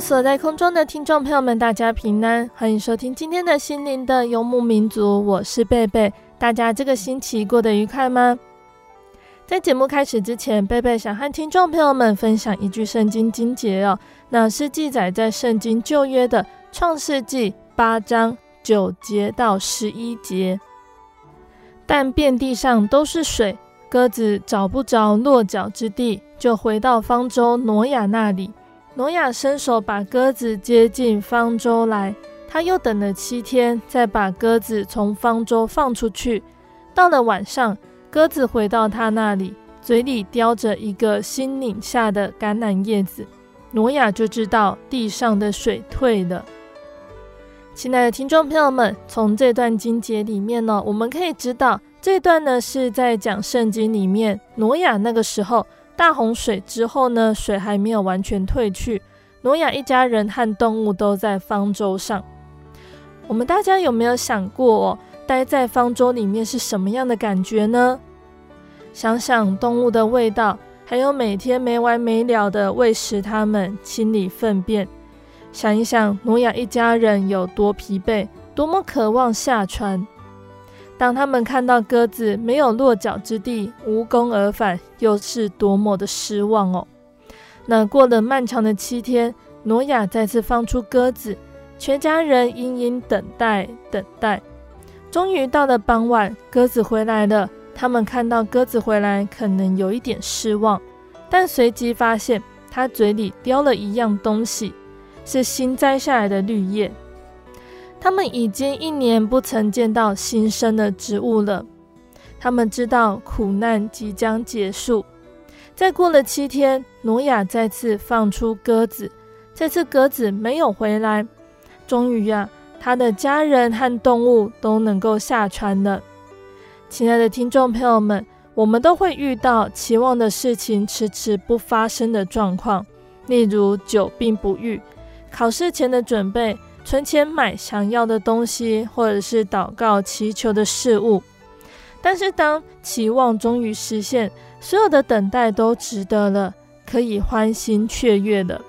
所在空中的听众朋友们，大家平安，欢迎收听今天的心灵的游牧民族，我是贝贝。大家这个星期过得愉快吗？在节目开始之前，贝贝想和听众朋友们分享一句圣经经节哦，那是记载在圣经旧约的创世纪八章九节到十一节。但遍地上都是水，鸽子找不着落脚之地，就回到方舟挪亚那里。挪亚伸手把鸽子接进方舟来，他又等了七天，再把鸽子从方舟放出去。到了晚上，鸽子回到他那里，嘴里叼着一个新拧下的橄榄叶子。挪亚就知道地上的水退了。亲爱的听众朋友们，从这段经节里面呢，我们可以知道，这段呢是在讲圣经里面挪亚那个时候。大洪水之后呢，水还没有完全退去，挪亚一家人和动物都在方舟上。我们大家有没有想过哦，待在方舟里面是什么样的感觉呢？想想动物的味道，还有每天没完没了的喂食它们、清理粪便。想一想，挪亚一家人有多疲惫，多么渴望下船。当他们看到鸽子没有落脚之地，无功而返，又是多么的失望哦！那过了漫长的七天，挪亚再次放出鸽子，全家人殷殷等待，等待。终于到了傍晚，鸽子回来了。他们看到鸽子回来，可能有一点失望，但随即发现它嘴里叼了一样东西，是新摘下来的绿叶。他们已经一年不曾见到新生的植物了。他们知道苦难即将结束。再过了七天，挪亚再次放出鸽子，这次鸽子没有回来。终于呀，他的家人和动物都能够下船了。亲爱的听众朋友们，我们都会遇到期望的事情迟迟不发生的状况，例如久病不愈、考试前的准备。存钱买想要的东西，或者是祷告祈求的事物，但是当期望终于实现，所有的等待都值得了，可以欢欣雀跃了。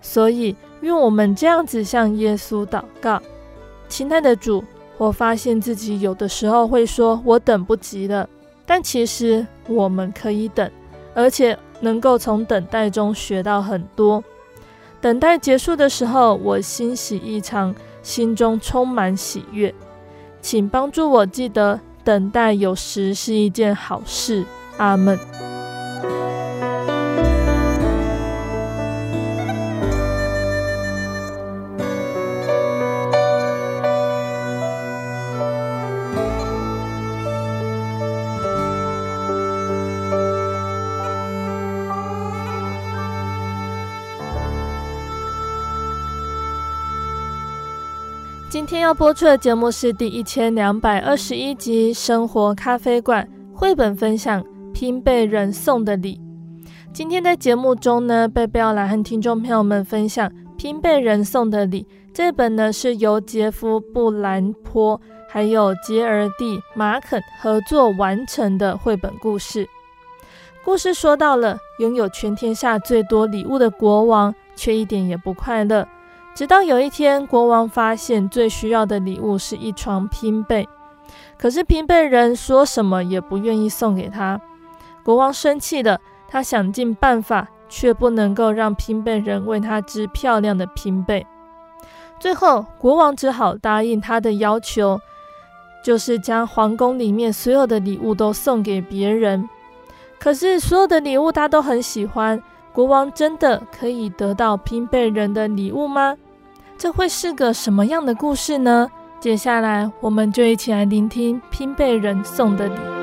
所以，愿我们这样子向耶稣祷告：亲爱的主，我发现自己有的时候会说“我等不及了”，但其实我们可以等，而且能够从等待中学到很多。等待结束的时候，我欣喜异常，心中充满喜悦。请帮助我记得，等待有时是一件好事。阿门。要播出的节目是第一千两百二十一集《生活咖啡馆》绘本分享《拼被人送的礼》。今天在节目中呢，贝贝要来和听众朋友们分享《拼被人送的礼》这本呢，是由杰夫·布兰坡还有杰尔蒂·马肯合作完成的绘本故事。故事说到了拥有全天下最多礼物的国王，却一点也不快乐。直到有一天，国王发现最需要的礼物是一床拼被，可是拼被人说什么也不愿意送给他。国王生气了，他想尽办法，却不能够让拼被人为他织漂亮的拼被。最后，国王只好答应他的要求，就是将皇宫里面所有的礼物都送给别人。可是，所有的礼物他都很喜欢，国王真的可以得到拼被人的礼物吗？这会是个什么样的故事呢？接下来，我们就一起来聆听拼被人送的礼。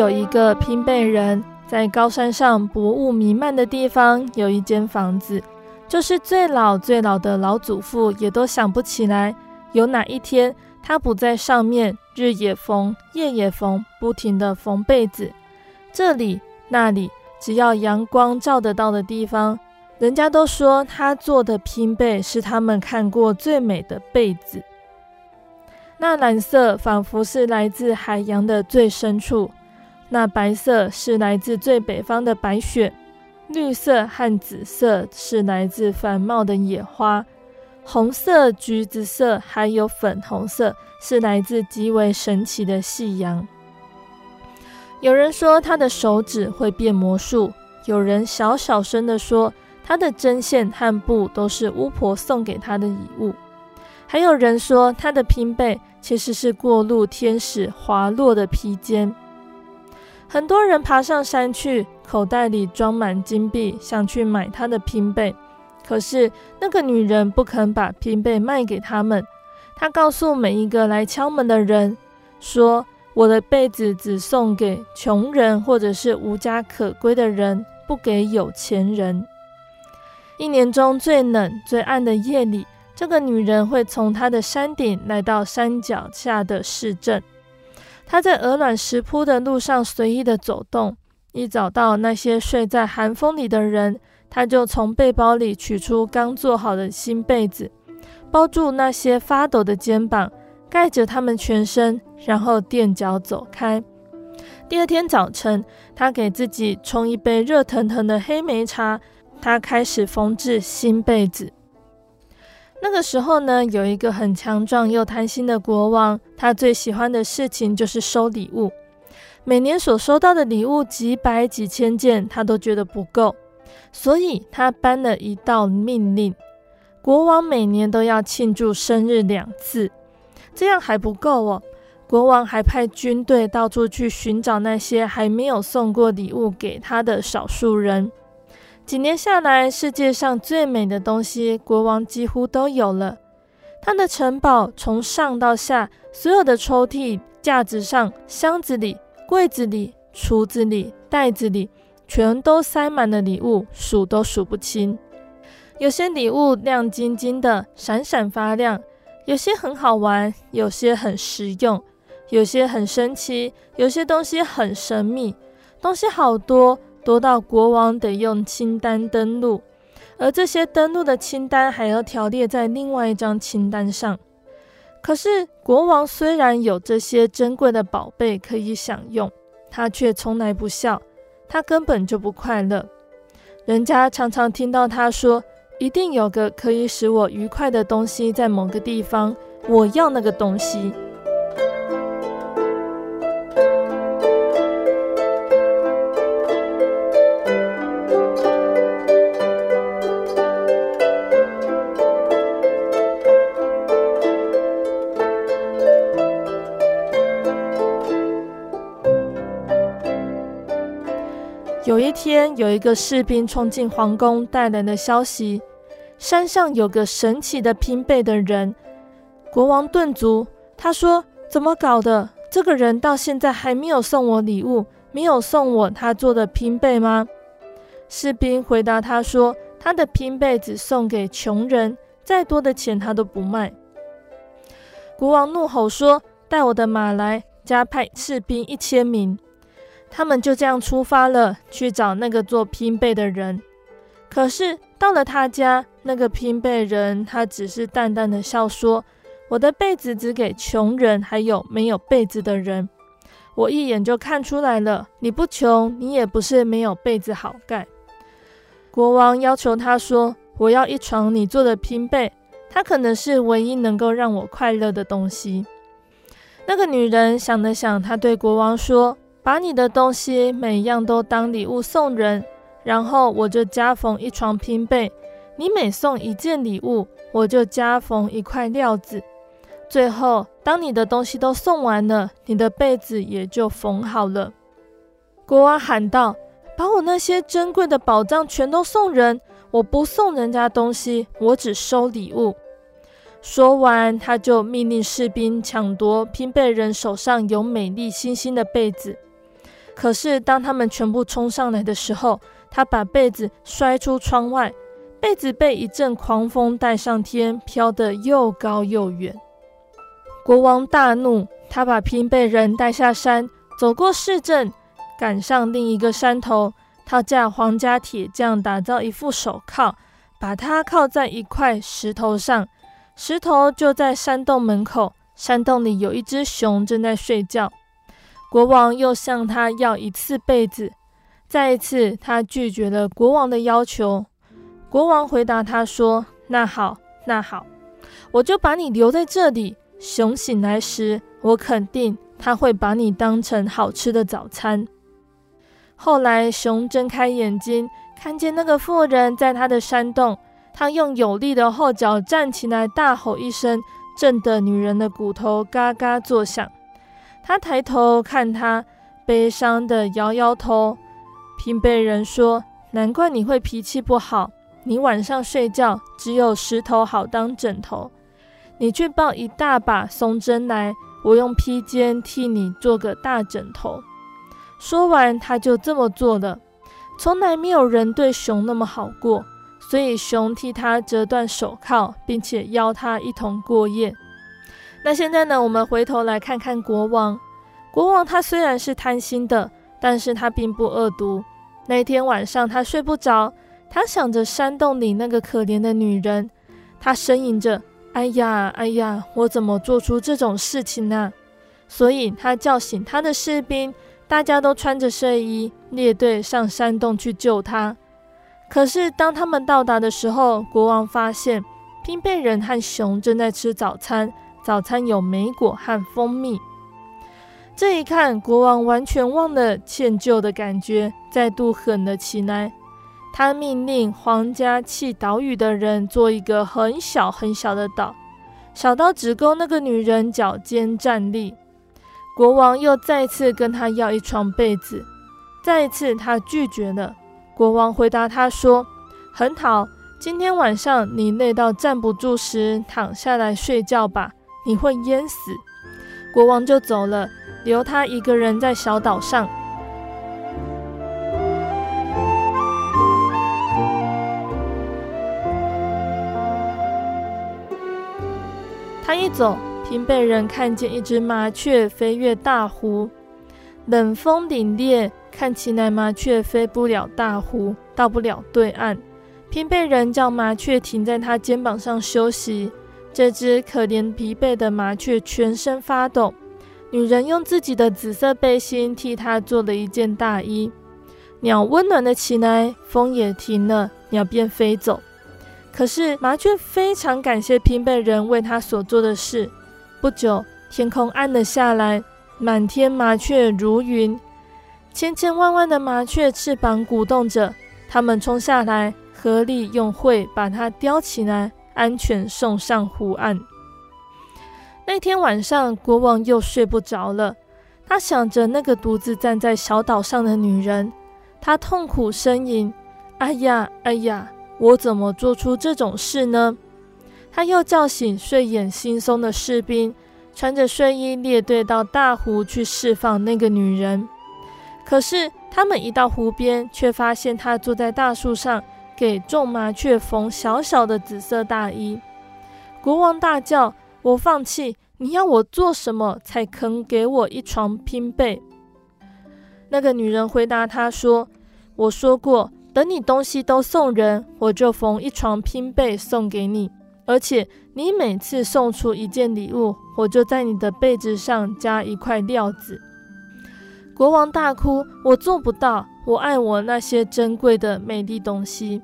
有一个拼被人，在高山上薄雾弥漫的地方，有一间房子，就是最老最老的老祖父也都想不起来，有哪一天他不在上面日也缝，夜也缝，不停的缝被子。这里那里，只要阳光照得到的地方，人家都说他做的拼被是他们看过最美的被子。那蓝色仿佛是来自海洋的最深处。那白色是来自最北方的白雪，绿色和紫色是来自繁茂的野花，红色、橘子色还有粉红色是来自极为神奇的夕阳。有人说他的手指会变魔术，有人小小声地说他的针线和布都是巫婆送给他的礼物，还有人说他的拼被其实是过路天使滑落的披肩。很多人爬上山去，口袋里装满金币，想去买她的拼被。可是那个女人不肯把拼被卖给他们。她告诉每一个来敲门的人说：“我的被子只送给穷人或者是无家可归的人，不给有钱人。”一年中最冷最暗的夜里，这个女人会从她的山顶来到山脚下的市镇。他在鹅卵石铺的路上随意的走动，一找到那些睡在寒风里的人，他就从背包里取出刚做好的新被子，包住那些发抖的肩膀，盖着他们全身，然后垫脚走开。第二天早晨，他给自己冲一杯热腾腾的黑莓茶，他开始缝制新被子。那个时候呢，有一个很强壮又贪心的国王，他最喜欢的事情就是收礼物。每年所收到的礼物几百几千件，他都觉得不够，所以他颁了一道命令：国王每年都要庆祝生日两次。这样还不够哦，国王还派军队到处去寻找那些还没有送过礼物给他的少数人。几年下来，世界上最美的东西，国王几乎都有了。他的城堡从上到下，所有的抽屉、架子上、箱子里、柜子里、橱子里、袋子里，全都塞满了礼物，数都数不清。有些礼物亮晶晶的，闪闪发亮；有些很好玩，有些很实用，有些很神奇，有些东西很神秘。东西好多。多到国王得用清单登录，而这些登录的清单还要条列在另外一张清单上。可是国王虽然有这些珍贵的宝贝可以享用，他却从来不笑，他根本就不快乐。人家常常听到他说：“一定有个可以使我愉快的东西在某个地方，我要那个东西。”一天，有一个士兵冲进皇宫，带来了消息：山上有个神奇的拼被的人。国王顿足，他说：“怎么搞的？这个人到现在还没有送我礼物，没有送我他做的拼被吗？”士兵回答他说：“他的拼被子送给穷人，再多的钱他都不卖。国王怒吼说：“带我的马来，加派士兵一千名。”他们就这样出发了，去找那个做拼被的人。可是到了他家，那个拼被人他只是淡淡的笑说：“我的被子只给穷人，还有没有被子的人。我一眼就看出来了，你不穷，你也不是没有被子好盖。”国王要求他说：“我要一床你做的拼被，它可能是唯一能够让我快乐的东西。”那个女人想了想，她对国王说：“把你的东西每一样都当礼物送人。”然后我就加缝一床拼被，你每送一件礼物，我就加缝一块料子。最后，当你的东西都送完了，你的被子也就缝好了。国王喊道：“把我那些珍贵的宝藏全都送人，我不送人家东西，我只收礼物。”说完，他就命令士兵抢夺拼被人手上有美丽星星的被子。可是，当他们全部冲上来的时候，他把被子摔出窗外，被子被一阵狂风带上天，飘得又高又远。国王大怒，他把拼被人带下山，走过市镇，赶上另一个山头。他叫皇家铁匠打造一副手铐，把它铐在一块石头上，石头就在山洞门口。山洞里有一只熊正在睡觉。国王又向他要一次被子。再一次，他拒绝了国王的要求。国王回答他说：“那好，那好，我就把你留在这里。熊醒来时，我肯定他会把你当成好吃的早餐。”后来，熊睁开眼睛，看见那个妇人在他的山洞，他用有力的后脚站起来，大吼一声，震得女人的骨头嘎嘎作响。他抬头看他，悲伤地摇摇头。平被人说：“难怪你会脾气不好。你晚上睡觉只有石头好当枕头。你去抱一大把松针来，我用披肩替你做个大枕头。”说完，他就这么做了。从来没有人对熊那么好过，所以熊替他折断手铐，并且邀他一同过夜。那现在呢？我们回头来看看国王。国王他虽然是贪心的，但是他并不恶毒。那天晚上，他睡不着，他想着山洞里那个可怜的女人，他呻吟着：“哎呀，哎呀，我怎么做出这种事情呢？”所以，他叫醒他的士兵，大家都穿着睡衣，列队上山洞去救他。可是，当他们到达的时候，国王发现拼被人和熊正在吃早餐，早餐有莓果和蜂蜜。这一看，国王完全忘了歉疚的感觉，再度狠了起来。他命令皇家弃岛屿的人做一个很小很小的岛，小到只够那个女人脚尖站立。国王又再次跟他要一床被子，再一次他拒绝了。国王回答他说：“很好，今天晚上你累到站不住时，躺下来睡觉吧，你会淹死。”国王就走了。留他一个人在小岛上。他一走，平被人看见一只麻雀飞越大湖。冷风凛冽，看起来麻雀飞不了大湖，到不了对岸。平被人叫麻雀停在他肩膀上休息。这只可怜疲惫的麻雀全身发抖。女人用自己的紫色背心替它做了一件大衣，鸟温暖了起来，风也停了，鸟便飞走。可是麻雀非常感谢拼被人为他所做的事。不久，天空暗了下来，满天麻雀如云，千千万万的麻雀翅膀鼓动着，它们冲下来，合力用喙把它叼起来，安全送上湖岸。那天晚上，国王又睡不着了。他想着那个独自站在小岛上的女人，他痛苦呻吟：“哎呀，哎呀，我怎么做出这种事呢？”他又叫醒睡眼惺忪的士兵，穿着睡衣列队到大湖去释放那个女人。可是他们一到湖边，却发现她坐在大树上，给众麻雀缝小小的紫色大衣。国王大叫：“我放弃！你要我做什么才肯给我一床拼被？”那个女人回答他说：“我说过，等你东西都送人，我就缝一床拼被送给你。而且你每次送出一件礼物，我就在你的被子上加一块料子。”国王大哭：“我做不到，我爱我那些珍贵的美丽东西。”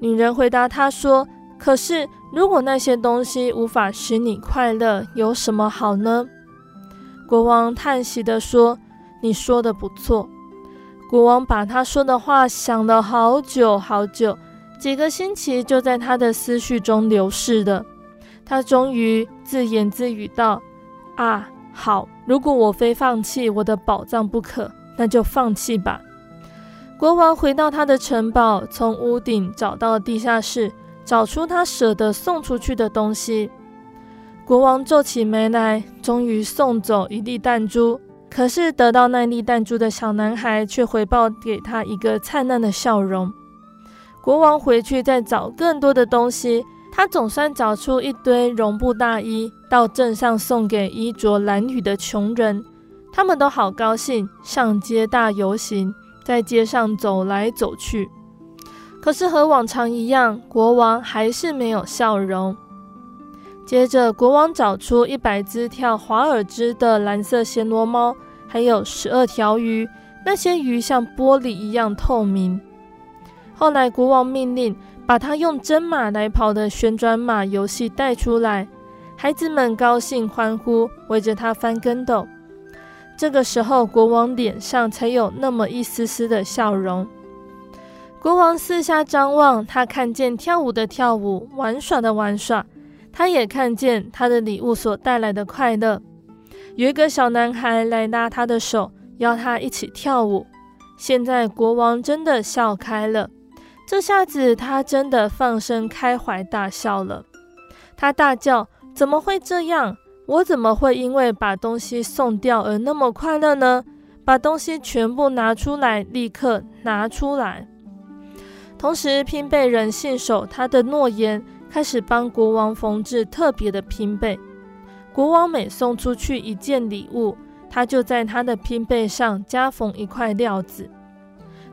女人回答他说：“可是，如果那些东西无法使你快乐，有什么好呢？”国王叹息地说：“你说的不错。”国王把他说的话想了好久好久，几个星期就在他的思绪中流逝了。他终于自言自语道：“啊！”好，如果我非放弃我的宝藏不可，那就放弃吧。国王回到他的城堡，从屋顶找到地下室，找出他舍得送出去的东西。国王皱起眉来，终于送走一粒弹珠。可是得到那粒弹珠的小男孩却回报给他一个灿烂的笑容。国王回去再找更多的东西。他总算找出一堆绒布大衣，到镇上送给衣着褴褛的穷人。他们都好高兴，上街大游行，在街上走来走去。可是和往常一样，国王还是没有笑容。接着，国王找出一百只跳华尔兹的蓝色暹罗猫，还有十二条鱼，那些鱼像玻璃一样透明。后来，国王命令。把他用真马来跑的旋转马游戏带出来，孩子们高兴欢呼，围着他翻跟斗。这个时候，国王脸上才有那么一丝丝的笑容。国王四下张望，他看见跳舞的跳舞，玩耍的玩耍，他也看见他的礼物所带来的快乐。有一个小男孩来拉他的手，邀他一起跳舞。现在，国王真的笑开了。这下子，他真的放声开怀大笑了。他大叫：“怎么会这样？我怎么会因为把东西送掉而那么快乐呢？把东西全部拿出来，立刻拿出来！”同时，拼被人信守他的诺言，开始帮国王缝制特别的拼被。国王每送出去一件礼物，他就在他的拼被上加缝一块料子。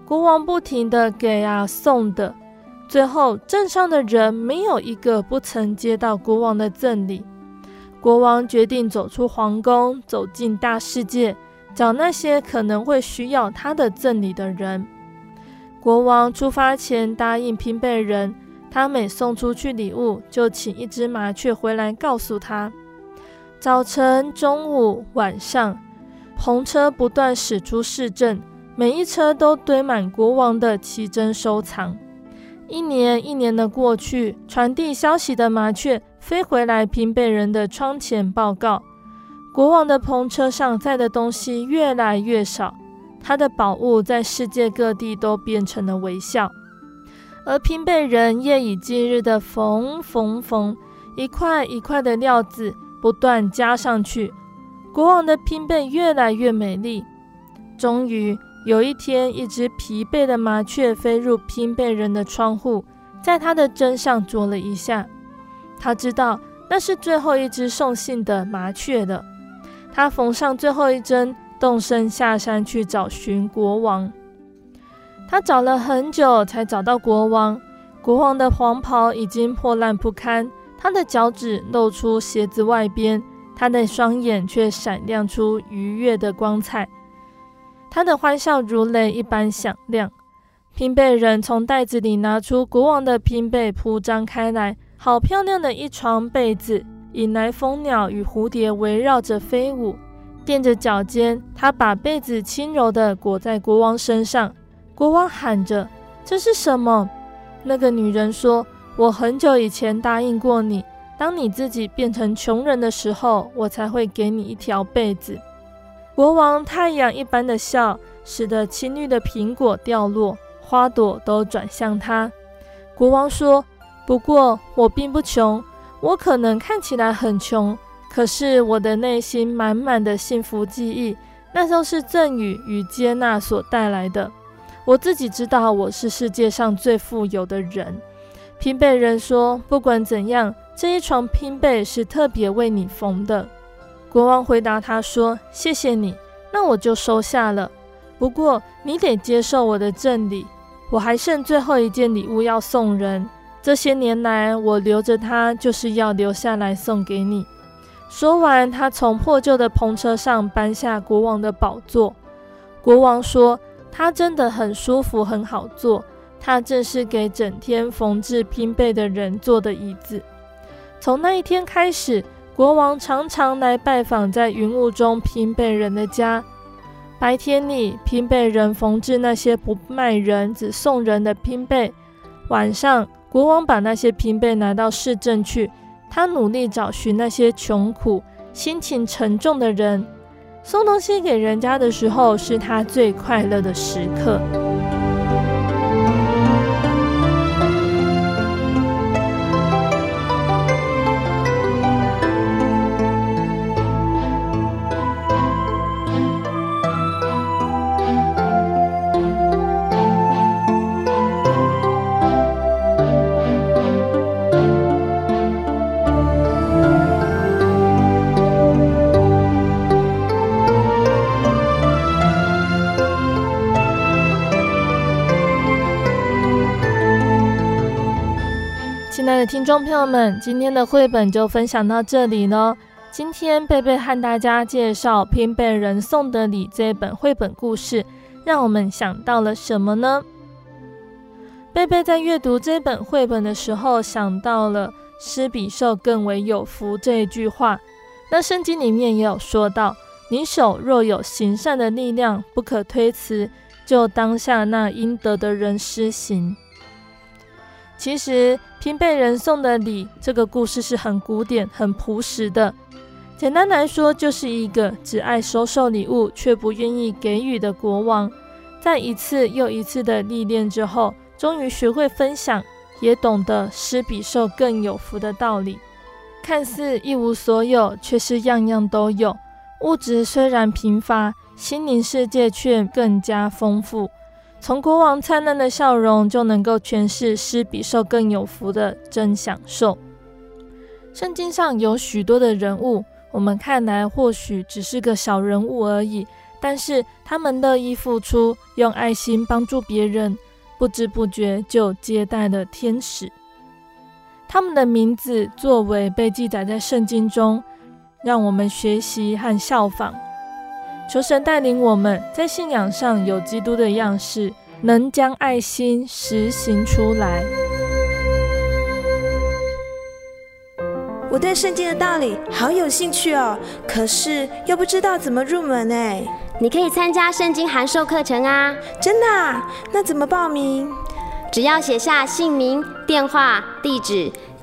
国王不停地给啊送的，最后镇上的人没有一个不曾接到国王的赠礼。国王决定走出皇宫，走进大世界，找那些可能会需要他的赠礼的人。国王出发前答应拼被人，他每送出去礼物，就请一只麻雀回来告诉他。早晨、中午、晚上，篷车不断驶出市镇。每一车都堆满国王的奇珍收藏。一年一年的过去，传递消息的麻雀飞回来，拼被人的窗前报告：国王的篷车上载的东西越来越少，他的宝物在世界各地都变成了微笑。而拼被人夜以继日的缝缝缝，一块一块的料子不断加上去，国王的拼被越来越美丽。终于。有一天，一只疲惫的麻雀飞入拼被人的窗户，在他的针上啄了一下。他知道那是最后一只送信的麻雀了。他缝上最后一针，动身下山去找寻国王。他找了很久，才找到国王。国王的黄袍已经破烂不堪，他的脚趾露出鞋子外边，他的双眼却闪亮出愉悦的光彩。他的欢笑如雷一般响亮。拼被人从袋子里拿出国王的拼被，铺张开来，好漂亮的一床被子，引来蜂鸟与蝴蝶围绕着飞舞。垫着脚尖，他把被子轻柔地裹在国王身上。国王喊着：“这是什么？”那个女人说：“我很久以前答应过你，当你自己变成穷人的时候，我才会给你一条被子。”国王太阳一般的笑，使得青绿的苹果掉落，花朵都转向他。国王说：“不过我并不穷，我可能看起来很穷，可是我的内心满满的幸福记忆，那都是赠与与接纳所带来的。我自己知道我是世界上最富有的人。”拼贝人说：“不管怎样，这一床拼被是特别为你缝的。”国王回答他说：“谢谢你，那我就收下了。不过你得接受我的赠礼，我还剩最后一件礼物要送人。这些年来，我留着它，就是要留下来送给你。”说完，他从破旧的篷车上搬下国王的宝座。国王说：“它真的很舒服，很好坐。它正是给整天缝制拼被的人坐的椅子。”从那一天开始，国王常常来拜访在云雾中拼被人的家。白天里，拼被人缝制那些不卖人、只送人的拼被；晚上，国王把那些平辈拿到市政去，他努力找寻那些穷苦、心情沉重的人，送东西给人家的时候，是他最快乐的时刻。亲爱的听众朋友们，今天的绘本就分享到这里呢。今天贝贝和大家介绍《拼贝人送的礼》这本绘本故事，让我们想到了什么呢？贝贝在阅读这本绘本的时候，想到了“施比受更为有福”这一句话。那圣经里面也有说到：“你手若有行善的力量，不可推辞，就当下那应得的人施行。”其实，拼贝人送的礼这个故事是很古典、很朴实的。简单来说，就是一个只爱收受礼物却不愿意给予的国王，在一次又一次的历练之后，终于学会分享，也懂得施比受更有福的道理。看似一无所有，却是样样都有。物质虽然贫乏，心灵世界却更加丰富。从国王灿烂的笑容就能够诠释施比受更有福的真享受。圣经上有许多的人物，我们看来或许只是个小人物而已，但是他们乐意付出，用爱心帮助别人，不知不觉就接待了天使。他们的名字、作为被记载在圣经中，让我们学习和效仿。求神带领我们在信仰上有基督的样式，能将爱心实行出来。我对圣经的道理好有兴趣哦，可是又不知道怎么入门哎。你可以参加圣经函授课程啊！真的啊？那怎么报名？只要写下姓名、电话、地址。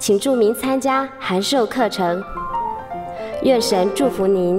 请注明参加函授课程，愿神祝福您。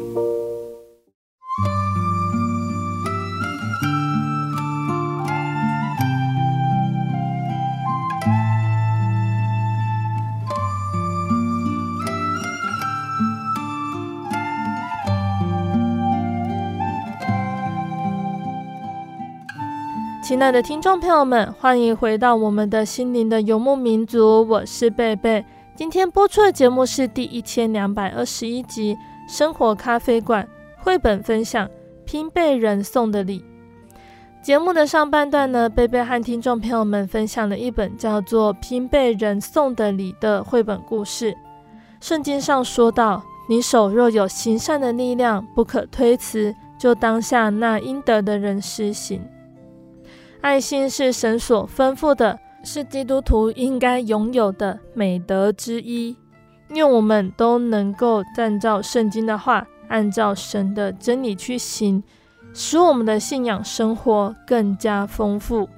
亲爱的听众朋友们，欢迎回到我们的心灵的游牧民族，我是贝贝。今天播出的节目是第一千两百二十一集《生活咖啡馆》绘本分享《拼被人送的礼》。节目的上半段呢，贝贝和听众朋友们分享了一本叫做《拼被人送的礼》的绘本故事。圣经上说道：“你手若有行善的力量，不可推辞，就当下那应得的人施行。”爱心是神所吩咐的，是基督徒应该拥有的美德之一。愿我们都能够按照圣经的话，按照神的真理去行，使我们的信仰生活更加丰富。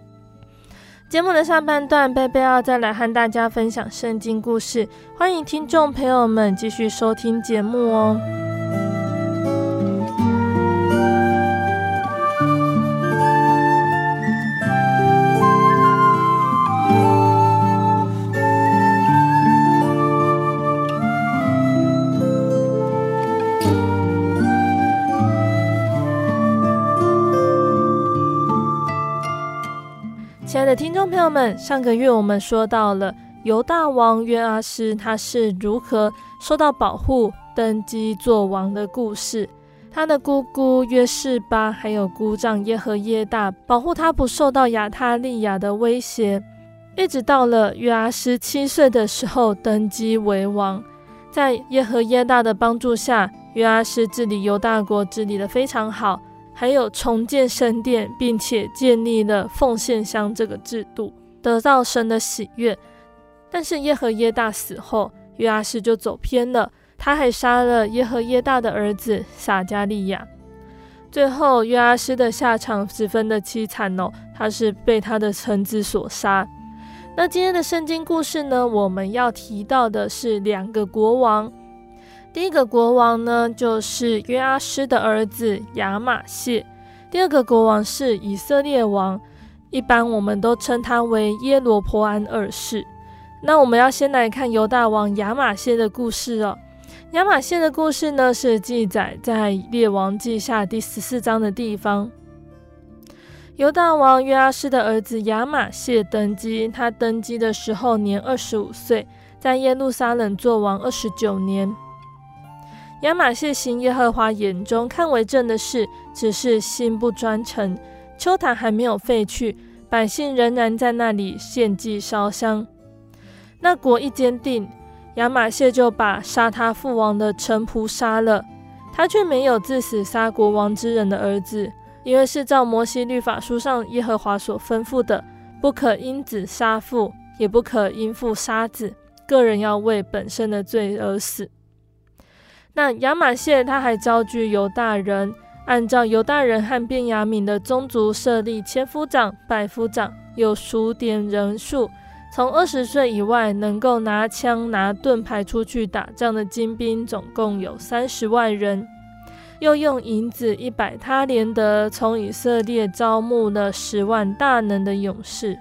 节目的上半段，贝贝要再来和大家分享圣经故事，欢迎听众朋友们继续收听节目哦。爱的听众朋友们，上个月我们说到了犹大王约阿施他是如何受到保护登基做王的故事。他的姑姑约示巴还有姑丈耶和耶大保护他不受到亚他利亚的威胁，一直到了约阿施七岁的时候登基为王。在耶和耶大的帮助下，约阿施治理犹大国治理得非常好。还有重建圣殿，并且建立了奉献箱这个制度，得到神的喜悦。但是耶和耶大死后，约阿施就走偏了，他还杀了耶和耶大的儿子撒迦利亚。最后约阿施的下场十分的凄惨哦，他是被他的臣子所杀。那今天的圣经故事呢，我们要提到的是两个国王。第一个国王呢，就是约阿施的儿子亚玛谢；第二个国王是以色列王，一般我们都称他为耶罗波安二世。那我们要先来看犹大王亚玛谢的故事哦。亚玛谢的故事呢，是记载在列王记下第十四章的地方。犹大王约阿施的儿子亚玛谢登基，他登基的时候年二十五岁，在耶路撒冷做王二十九年。亚玛谢行耶和华眼中看为正的事，只是心不专诚。邱坛还没有废去，百姓仍然在那里献祭烧香。那国一坚定，亚玛谢就把杀他父王的臣仆杀了。他却没有自死杀国王之人的儿子，因为是照摩西律法书上耶和华所吩咐的，不可因子杀父，也不可因父杀子，个人要为本身的罪而死。那亚玛谢他还招聚犹大人，按照犹大人和便雅悯的宗族设立千夫长、百夫长，有数点人数，从二十岁以外能够拿枪拿盾牌出去打仗的精兵，总共有三十万人。又用银子一百他连得，从以色列招募了十万大能的勇士。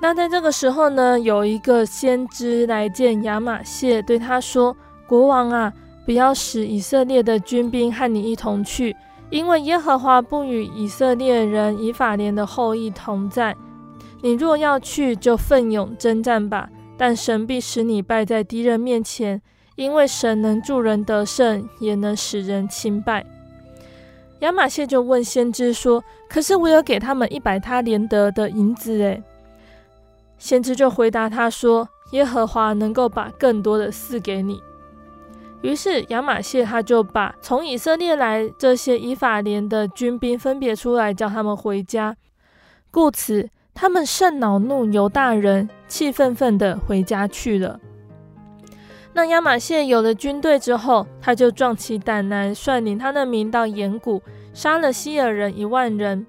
那在这个时候呢，有一个先知来见亚玛谢，对他说：“国王啊，不要使以色列的军兵和你一同去，因为耶和华不与以色列人以法莲的后裔同在。你若要去，就奋勇征战吧。但神必使你败在敌人面前。”因为神能助人得胜，也能使人倾败。亚玛谢就问先知说：“可是我有给他们一百他连得的银子。”诶，先知就回答他说：“耶和华能够把更多的赐给你。”于是亚玛谢他就把从以色列来这些以法莲的军兵分别出来，叫他们回家。故此，他们甚恼怒犹大人，气愤愤地回家去了。那亚玛谢有了军队之后，他就壮起胆来，率领他的民到盐谷，杀了希尔人一万人。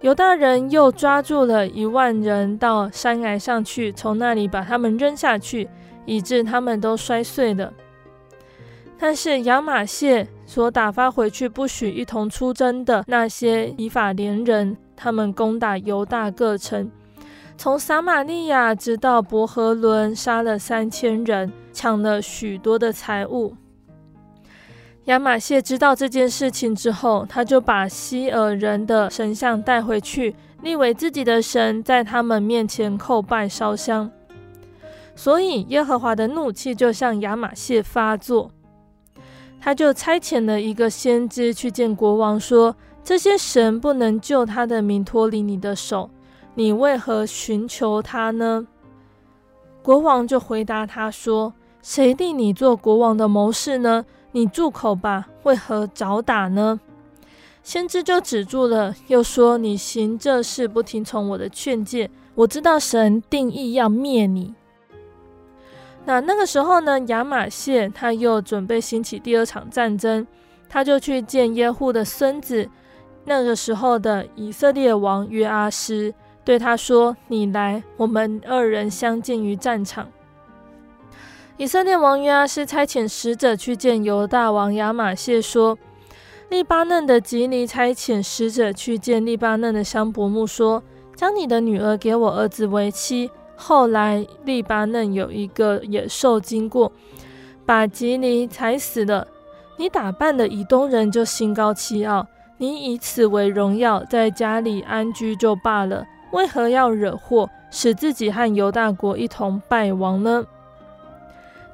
犹大人又抓住了一万人到山崖上去，从那里把他们扔下去，以致他们都摔碎了。但是亚玛谢所打发回去不许一同出征的那些以法莲人，他们攻打犹大各城。从撒玛利亚直到伯和仑，杀了三千人，抢了许多的财物。亚玛谢知道这件事情之后，他就把希珥人的神像带回去，立为自己的神，在他们面前叩拜烧香。所以耶和华的怒气就向亚玛谢发作，他就差遣了一个先知去见国王，说：这些神不能救他的民脱离你的手。你为何寻求他呢？国王就回答他说：“谁立你做国王的谋士呢？你住口吧！为何找打呢？”先知就止住了，又说：“你行这事不听从我的劝诫，我知道神定意要灭你。”那那个时候呢，亚玛谢他又准备兴起第二场战争，他就去见耶户的孙子，那个时候的以色列王约阿施。对他说：“你来，我们二人相见于战场。”以色列王约阿施差遣使者去见犹大王亚玛谢，说：“利巴嫩的吉尼差遣使者去见利巴嫩的香柏木，说：将你的女儿给我儿子为妻。后来利巴嫩有一个野兽经过，把吉尼踩死了。你打扮的以东人，就心高气傲，你以此为荣耀，在家里安居就罢了。”为何要惹祸，使自己和犹大国一同败亡呢？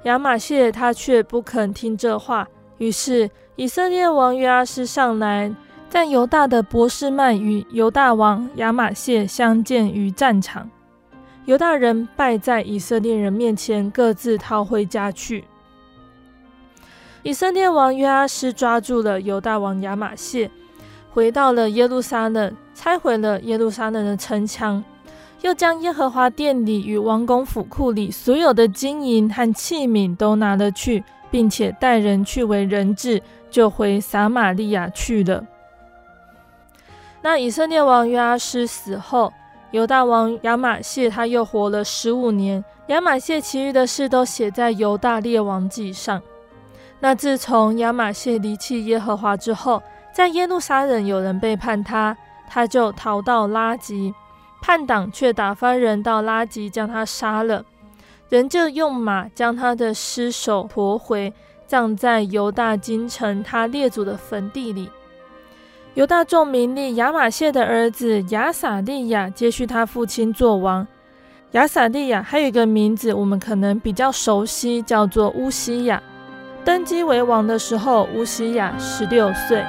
亚玛谢他却不肯听这话，于是以色列王约阿施上来，在犹大的伯示麦与犹大王亚玛谢相见于战场。犹大人败在以色列人面前，各自逃回家去。以色列王约阿施抓住了犹大王亚玛谢，回到了耶路撒冷。拆毁了耶路撒冷的城墙，又将耶和华殿里与王宫府库里所有的金银和器皿都拿了去，并且带人去为人质，就回撒玛利亚去了。那以色列王约阿施死后，犹大王亚玛谢他又活了十五年。亚玛谢其余的事都写在犹大列王记上。那自从亚玛谢离弃耶和华之后，在耶路撒冷有人背叛他。他就逃到拉吉，叛党却打发人到拉吉将他杀了，人就用马将他的尸首驮回，葬在犹大京城他列祖的坟地里。由大众名利亚玛谢的儿子亚撒利亚接续他父亲做王。亚撒利亚还有一个名字，我们可能比较熟悉，叫做乌西亚。登基为王的时候，乌西亚十六岁。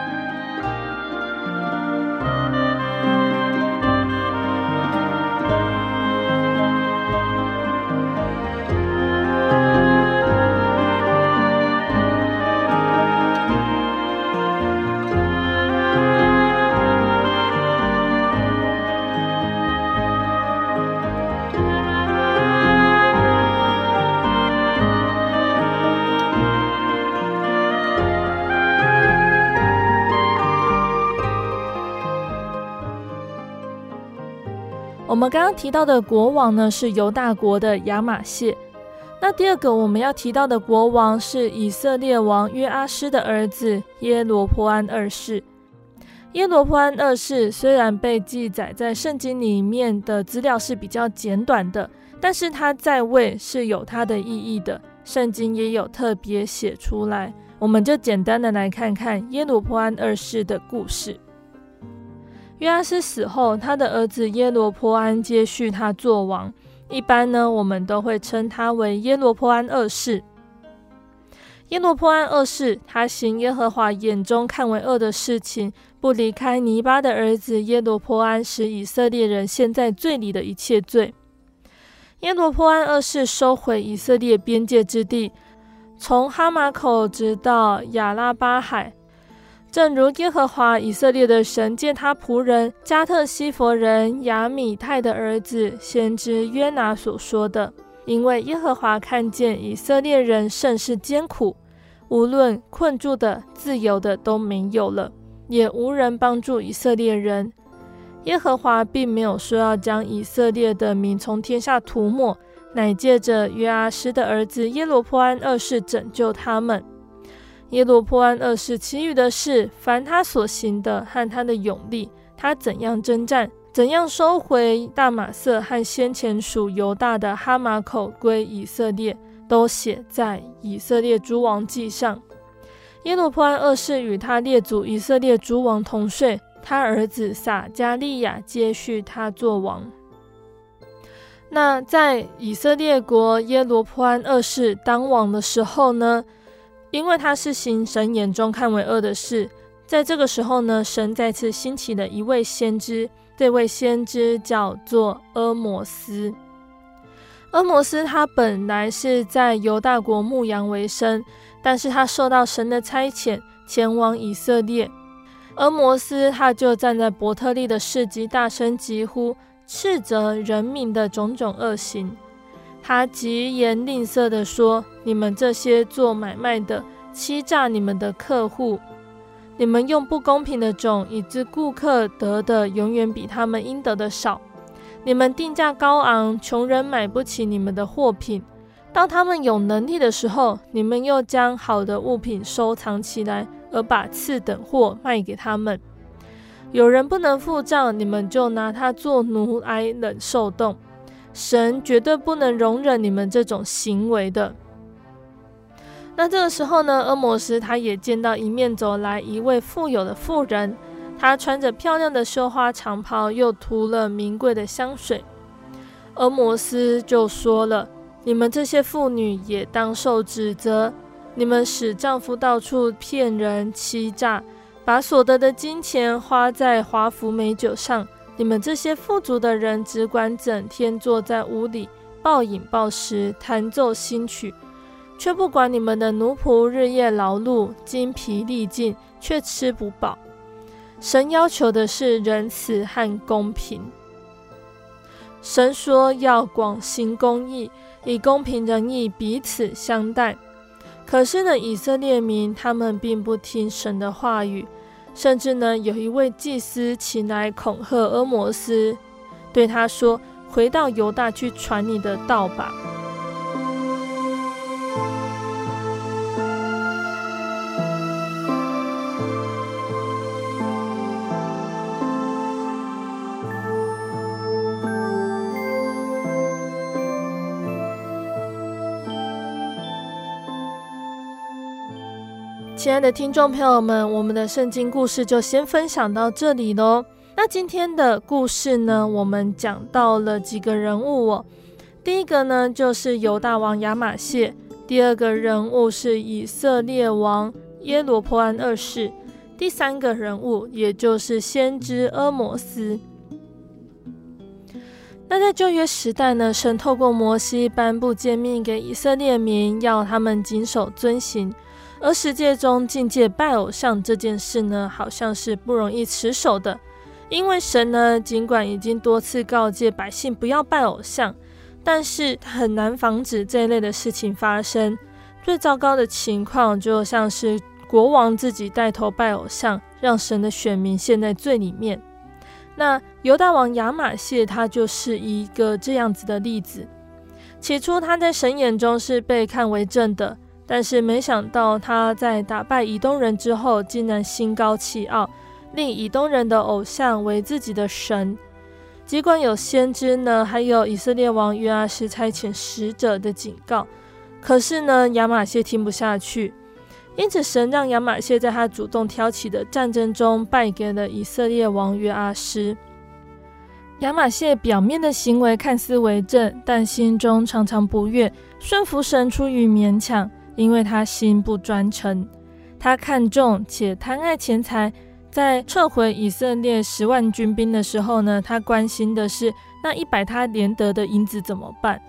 我们刚刚提到的国王呢，是犹大国的亚玛谢。那第二个我们要提到的国王是以色列王约阿施的儿子耶罗波安二世。耶罗波安二世虽然被记载在圣经里面的资料是比较简短的，但是他在位是有他的意义的，圣经也有特别写出来。我们就简单的来看看耶罗波安二世的故事。约阿斯死后，他的儿子耶罗波安接续他做王。一般呢，我们都会称他为耶罗波安二世。耶罗波安二世，他行耶和华眼中看为恶的事情，不离开尼巴的儿子耶罗波安使以色列人陷在罪里的一切罪。耶罗波安二世收回以色列边界之地，从哈马口直到亚拉巴海。正如耶和华以色列的神借他仆人加特西弗人亚米泰的儿子先知约拿所说的，因为耶和华看见以色列人甚是艰苦，无论困住的、自由的都没有了，也无人帮助以色列人。耶和华并没有说要将以色列的民从天下涂抹，乃借着约阿施的儿子耶罗波安二世拯救他们。耶罗波安二世其余的事，凡他所行的和他的勇力，他怎样征战，怎样收回大马色和先前属犹大的哈马口归以色列，都写在以色列诸王记上。耶罗波安二世与他列祖以色列诸王同睡，他儿子撒迦利亚接续他做王。那在以色列国耶罗波安二世当王的时候呢，因为他是行神眼中看为恶的事，在这个时候呢，神再次兴起了一位先知，这位先知叫做阿摩斯。阿摩斯他本来是在犹大国牧羊为生，但是他受到神的差遣，前往以色列。阿摩斯他就站在伯特利的市集，大声疾呼，斥责人民的种种恶行。他疾言吝啬地说：“你们这些做买卖的，欺诈你们的客户，你们用不公平的种，以致顾客得的永远比他们应得的少。你们定价高昂，穷人买不起你们的货品。当他们有能力的时候，你们又将好的物品收藏起来，而把次等货卖给他们。有人不能付账，你们就拿他做奴来忍受冻。”神绝对不能容忍你们这种行为的。那这个时候呢，阿摩斯他也见到迎面走来一位富有的妇人，她穿着漂亮的绣花长袍，又涂了名贵的香水。阿摩斯就说了：“你们这些妇女也当受指责，你们使丈夫到处骗人欺诈，把所得的金钱花在华服美酒上。”你们这些富足的人，只管整天坐在屋里，暴饮暴食，弹奏新曲，却不管你们的奴仆日夜劳碌，精疲力尽，却吃不饱。神要求的是仁慈和公平。神说要广行公义，以公平仁义彼此相待。可是呢，以色列民他们并不听神的话语。甚至呢，有一位祭司前来恐吓阿摩斯，对他说：“回到犹大去传你的道吧。”亲爱的听众朋友们，我们的圣经故事就先分享到这里喽。那今天的故事呢，我们讲到了几个人物哦。第一个呢，就是犹大王亚玛谢；第二个人物是以色列王耶罗波安二世；第三个人物也就是先知阿摩斯。那在旧约时代呢，神透过摩西颁布诫命给以色列民，要他们谨守遵行。而世界中境界拜偶像这件事呢，好像是不容易持守的，因为神呢，尽管已经多次告诫百姓不要拜偶像，但是很难防止这一类的事情发生。最糟糕的情况，就像是国王自己带头拜偶像，让神的选民陷在罪里面。那犹大王亚玛谢他就是一个这样子的例子。起初他在神眼中是被看为正的，但是没想到他在打败以东人之后，竟然心高气傲，立以东人的偶像为自己的神。尽管有先知呢，还有以色列王约阿施差遣使者的警告，可是呢，亚玛谢听不下去，因此神让亚玛谢在他主动挑起的战争中败给了以色列王约阿施。亚玛谢表面的行为看似为正，但心中常常不悦，顺服神出于勉强，因为他心不专诚，他看重且贪爱钱财。在撤回以色列十万军兵的时候呢，他关心的是那一百他连得的银子怎么办？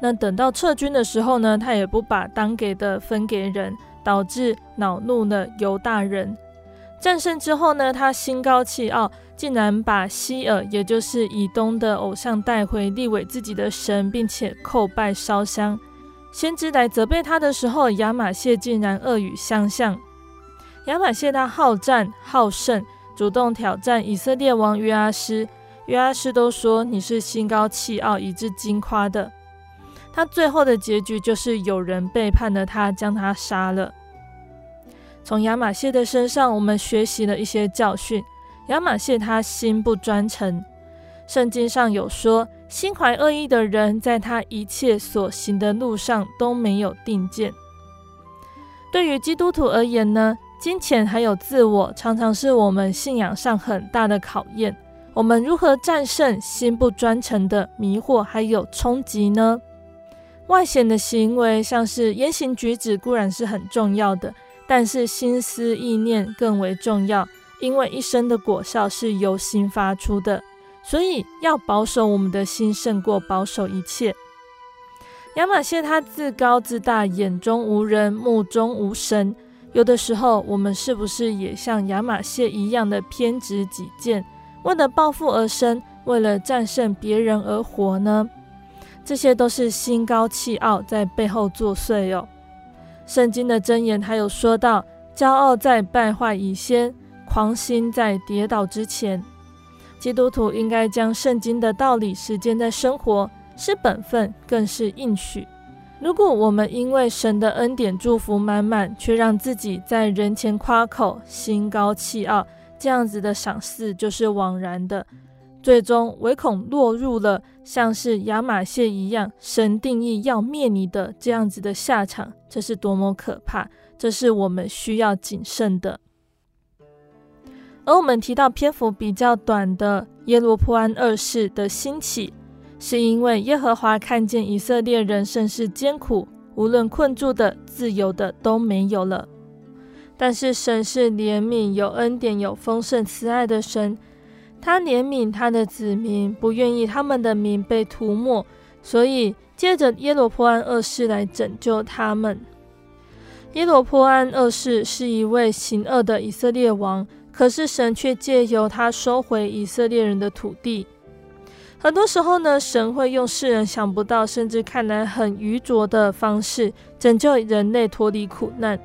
那等到撤军的时候呢，他也不把当给的分给人，导致恼怒了犹大人。战胜之后呢，他心高气傲，竟然把西尔，也就是以东的偶像带回，立为自己的神，并且叩拜烧香。先知来责备他的时候，亚玛谢竟然恶语相向。亚玛谢他好战好胜，主动挑战以色列王约阿施。约阿施都说你是心高气傲，以致矜夸的。他最后的结局就是有人背叛了他，将他杀了。从亚玛谢的身上，我们学习了一些教训。亚玛谢他心不专诚，圣经上有说，心怀恶意的人，在他一切所行的路上都没有定见。对于基督徒而言呢，金钱还有自我，常常是我们信仰上很大的考验。我们如何战胜心不专诚的迷惑还有冲击呢？外显的行为，像是言行举止，固然是很重要的，但是心思意念更为重要，因为一生的果效是由心发出的，所以要保守我们的心，胜过保守一切。亚玛谢他自高自大，眼中无人，目中无神。有的时候，我们是不是也像亚玛谢一样的偏执己见，为了报复而生，为了战胜别人而活呢？这些都是心高气傲在背后作祟哦。圣经的箴言还有说到：骄傲在败坏以先，狂心在跌倒之前。基督徒应该将圣经的道理实践在生活，是本分，更是应许。如果我们因为神的恩典祝福满满，却让自己在人前夸口、心高气傲，这样子的赏赐就是枉然的，最终唯恐落入了像是亚马逊一样，神定义要灭你的这样子的下场，这是多么可怕！这是我们需要谨慎的。而我们提到篇幅比较短的耶罗波安二世的兴起。是因为耶和华看见以色列人甚是艰苦，无论困住的、自由的都没有了。但是神是怜悯、有恩典、有丰盛慈爱的神，他怜悯他的子民，不愿意他们的名被涂抹，所以借着耶罗波安二世来拯救他们。耶罗波安二世是一位行恶的以色列王，可是神却借由他收回以色列人的土地。很多时候呢，神会用世人想不到，甚至看来很愚拙的方式拯救人类脱离苦难。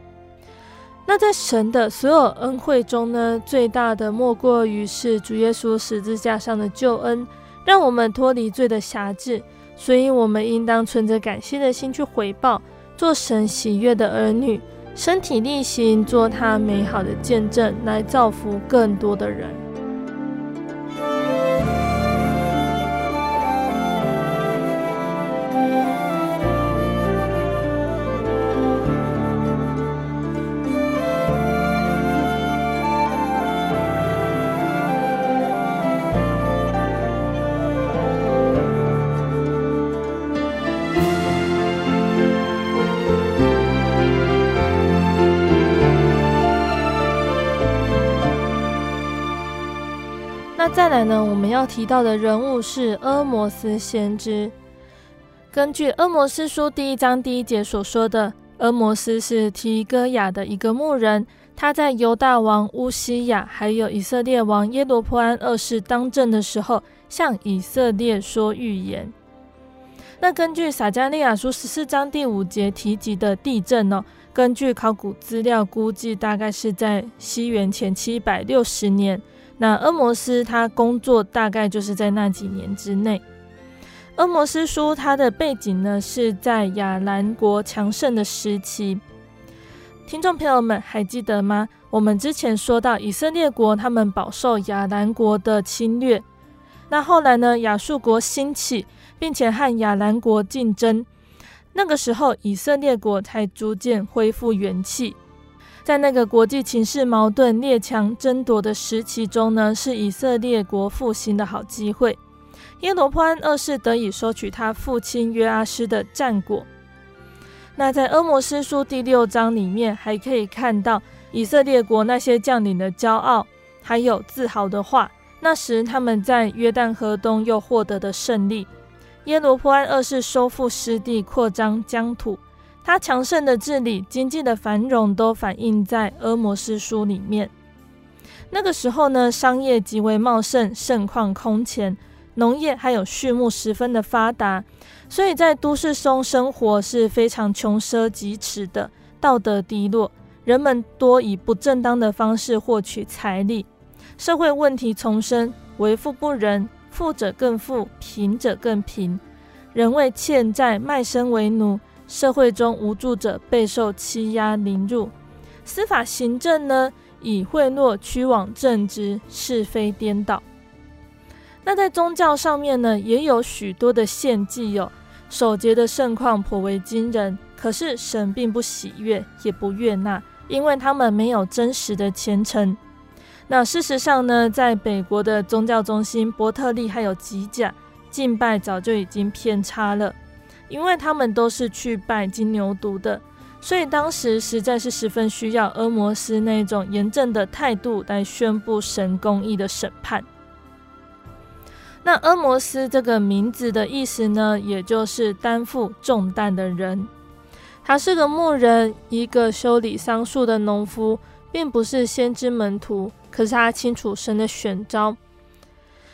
那在神的所有恩惠中呢，最大的莫过于是主耶稣十字架上的救恩，让我们脱离罪的辖制。所以，我们应当存着感谢的心去回报，做神喜悦的儿女，身体力行，做他美好的见证，来造福更多的人。再来呢，我们要提到的人物是阿摩斯先知。根据《阿摩斯书》第一章第一节所说的，阿摩斯是提哥亚的一个牧人，他在犹大王乌西亚还有以色列王耶罗波安二世当政的时候，向以色列说预言。那根据撒迦利亚书十四章第五节提及的地震呢，根据考古资料估计，大概是在西元前七百六十年。那俄摩斯他工作大概就是在那几年之内。俄摩斯书它的背景呢，是在亚兰国强盛的时期。听众朋友们还记得吗？我们之前说到以色列国他们饱受亚兰国的侵略，那后来呢，亚述国兴起，并且和亚兰国竞争。那个时候，以色列国才逐渐恢复元气。在那个国际情势矛盾、列强争夺的时期中呢，是以色列国复兴的好机会。耶罗波安二世得以收取他父亲约阿施的战果。那在阿摩司书第六章里面，还可以看到以色列国那些将领的骄傲，还有自豪的话。那时他们在约旦河东又获得的胜利。耶罗波安二世收复失地，扩张疆土，他强盛的治理、经济的繁荣，都反映在阿摩斯书里面。那个时候呢，商业极为茂盛，盛况空前。农业还有畜牧十分的发达，所以在都市中生活是非常穷奢极侈的，道德低落，人们多以不正当的方式获取财力，社会问题丛生，为富不仁，富者更富，贫者更贫，人为欠债卖身为奴，社会中无助者备受欺压凌辱，司法行政呢，以贿赂屈枉正直，是非颠倒。那在宗教上面呢，也有许多的献祭哦，守节的盛况颇为惊人。可是神并不喜悦，也不悦纳，因为他们没有真实的虔诚。那事实上呢，在北国的宗教中心伯特利还有吉甲敬拜早就已经偏差了，因为他们都是去拜金牛犊的，所以当时实在是十分需要阿摩斯那种严正的态度来宣布神公义的审判。那阿摩斯这个名字的意思呢，也就是担负重担的人。他是个牧人，一个修理桑树的农夫，并不是先知门徒。可是他清楚神的选召。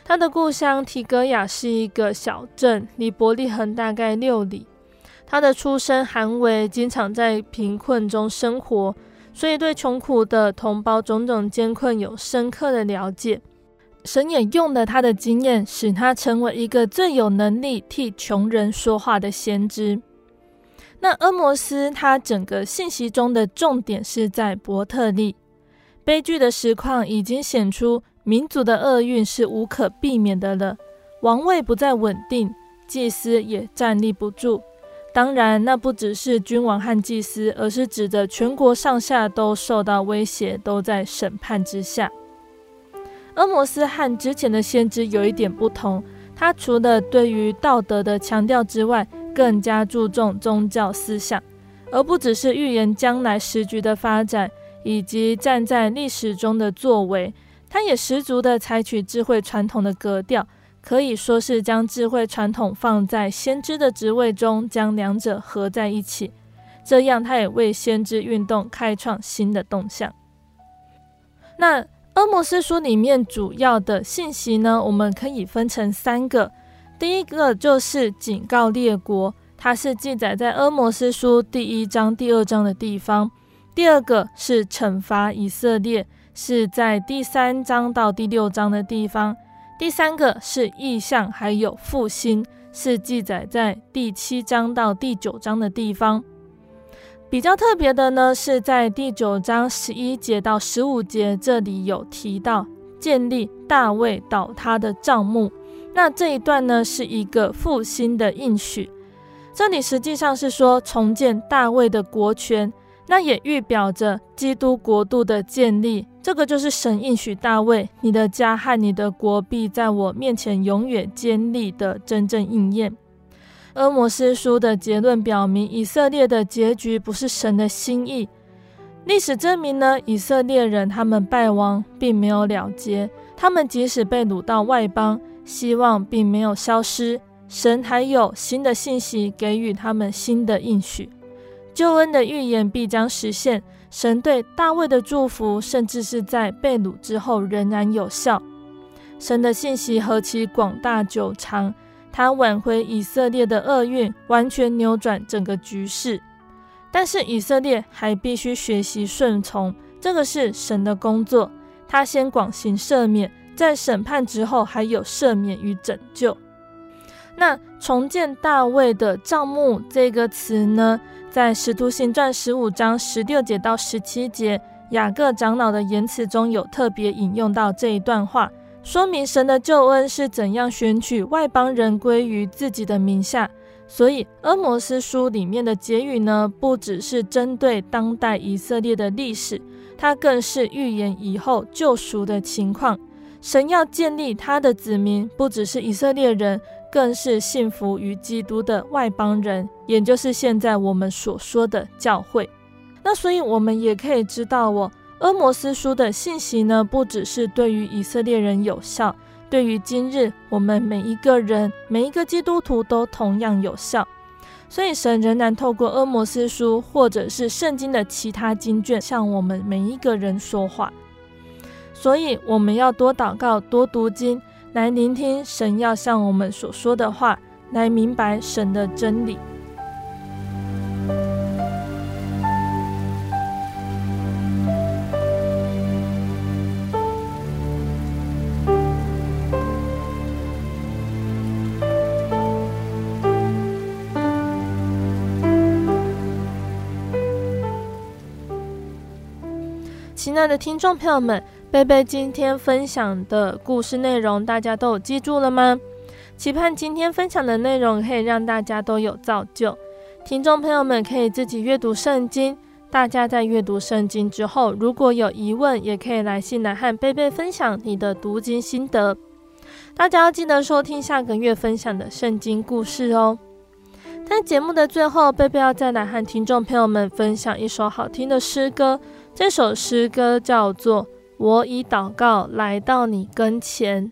他的故乡提格亚是一个小镇，离伯利恒大概六里。他的出身寒微，经常在贫困中生活，所以对穷苦的同胞种种艰困有深刻的了解。神也用了他的经验，使他成为一个最有能力替穷人说话的先知。那阿摩斯他整个信息中的重点是在伯特利，悲剧的实况已经显出民族的厄运是无可避免的了，王位不再稳定，祭司也站立不住。当然，那不只是君王和祭司，而是指的全国上下都受到威胁，都在审判之下。阿摩斯和之前的先知有一点不同，他除了对于道德的强调之外，更加注重宗教思想，而不只是预言将来时局的发展以及站在历史中的作为。他也十足的采取智慧传统的格调，可以说是将智慧传统放在先知的职位中，将两者合在一起。这样，他也为先知运动开创新的动向。那。阿摩斯书里面主要的信息呢，我们可以分成三个。第一个就是警告列国，它是记载在阿摩斯书第一章、第二章的地方。第二个是惩罚以色列，是在第三章到第六章的地方。第三个是异象，还有复兴，是记载在第七章到第九章的地方。比较特别的呢，是在第九章十一节到十五节，这里有提到建立大卫倒塌的帐幕。那这一段呢，是一个复兴的应许。这里实际上是说重建大卫的国权，那也预表着基督国度的建立。这个就是神应许大卫，你的家和你的国必在我面前永远坚立的真正应验。阿摩司书的结论表明，以色列的结局不是神的心意。历史证明呢，以色列人他们败亡并没有了结，他们即使被掳到外邦，希望并没有消失。神还有新的信息给予他们新的应许，救恩的预言必将实现。神对大卫的祝福，甚至是在被掳之后仍然有效。神的信息何其广大久长！他挽回以色列的厄运，完全扭转整个局势。但是以色列还必须学习顺从，这个是神的工作。他先广行赦免，在审判之后还有赦免与拯救。那重建大卫的帐幕这个词呢，在《使徒行传》十五章十六节到十七节，雅各长老的言辞中有特别引用到这一段话，说明神的救恩是怎样选取外邦人归于自己的名下。所以，《阿摩司书》里面的结语呢，不只是针对当代以色列的历史，它更是预言以后救赎的情况。神要建立他的子民，不只是以色列人，更是信服于基督的外邦人，也就是现在我们所说的教会。那所以，我们也可以知道，哦，《阿摩斯书》的信息呢，不只是对于以色列人有效，对于今日我们每一个人、每一个基督徒都同样有效。所以，神仍然透过《阿摩斯书》或者是圣经的其他经卷，向我们每一个人说话。所以，我们要多祷告、多读经，来聆听神要向我们所说的话，来明白神的真理。亲爱的听众朋友们。贝贝今天分享的故事内容，大家都有记住了吗？期盼今天分享的内容可以让大家都有造就。听众朋友们可以自己阅读圣经。大家在阅读圣经之后，如果有疑问，也可以来信来和贝贝分享你的读经心得。大家要记得收听下个月分享的圣经故事哦。在节目的最后，贝贝要再来和听众朋友们分享一首好听的诗歌。这首诗歌叫做。我以祷告来到你跟前。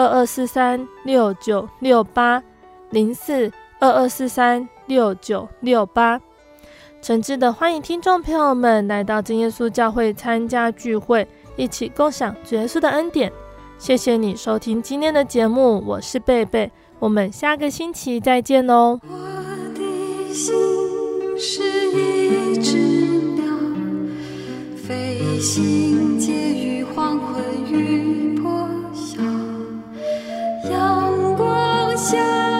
二二四三六九六八零四二二四三六九六八，诚挚的欢迎听众朋友们来到真耶稣教会参加聚会，一起共享主耶稣的恩典。谢谢你收听今天的节目，我是贝贝，我们下个星期再见哦。我的心是一只鸟，飞行家。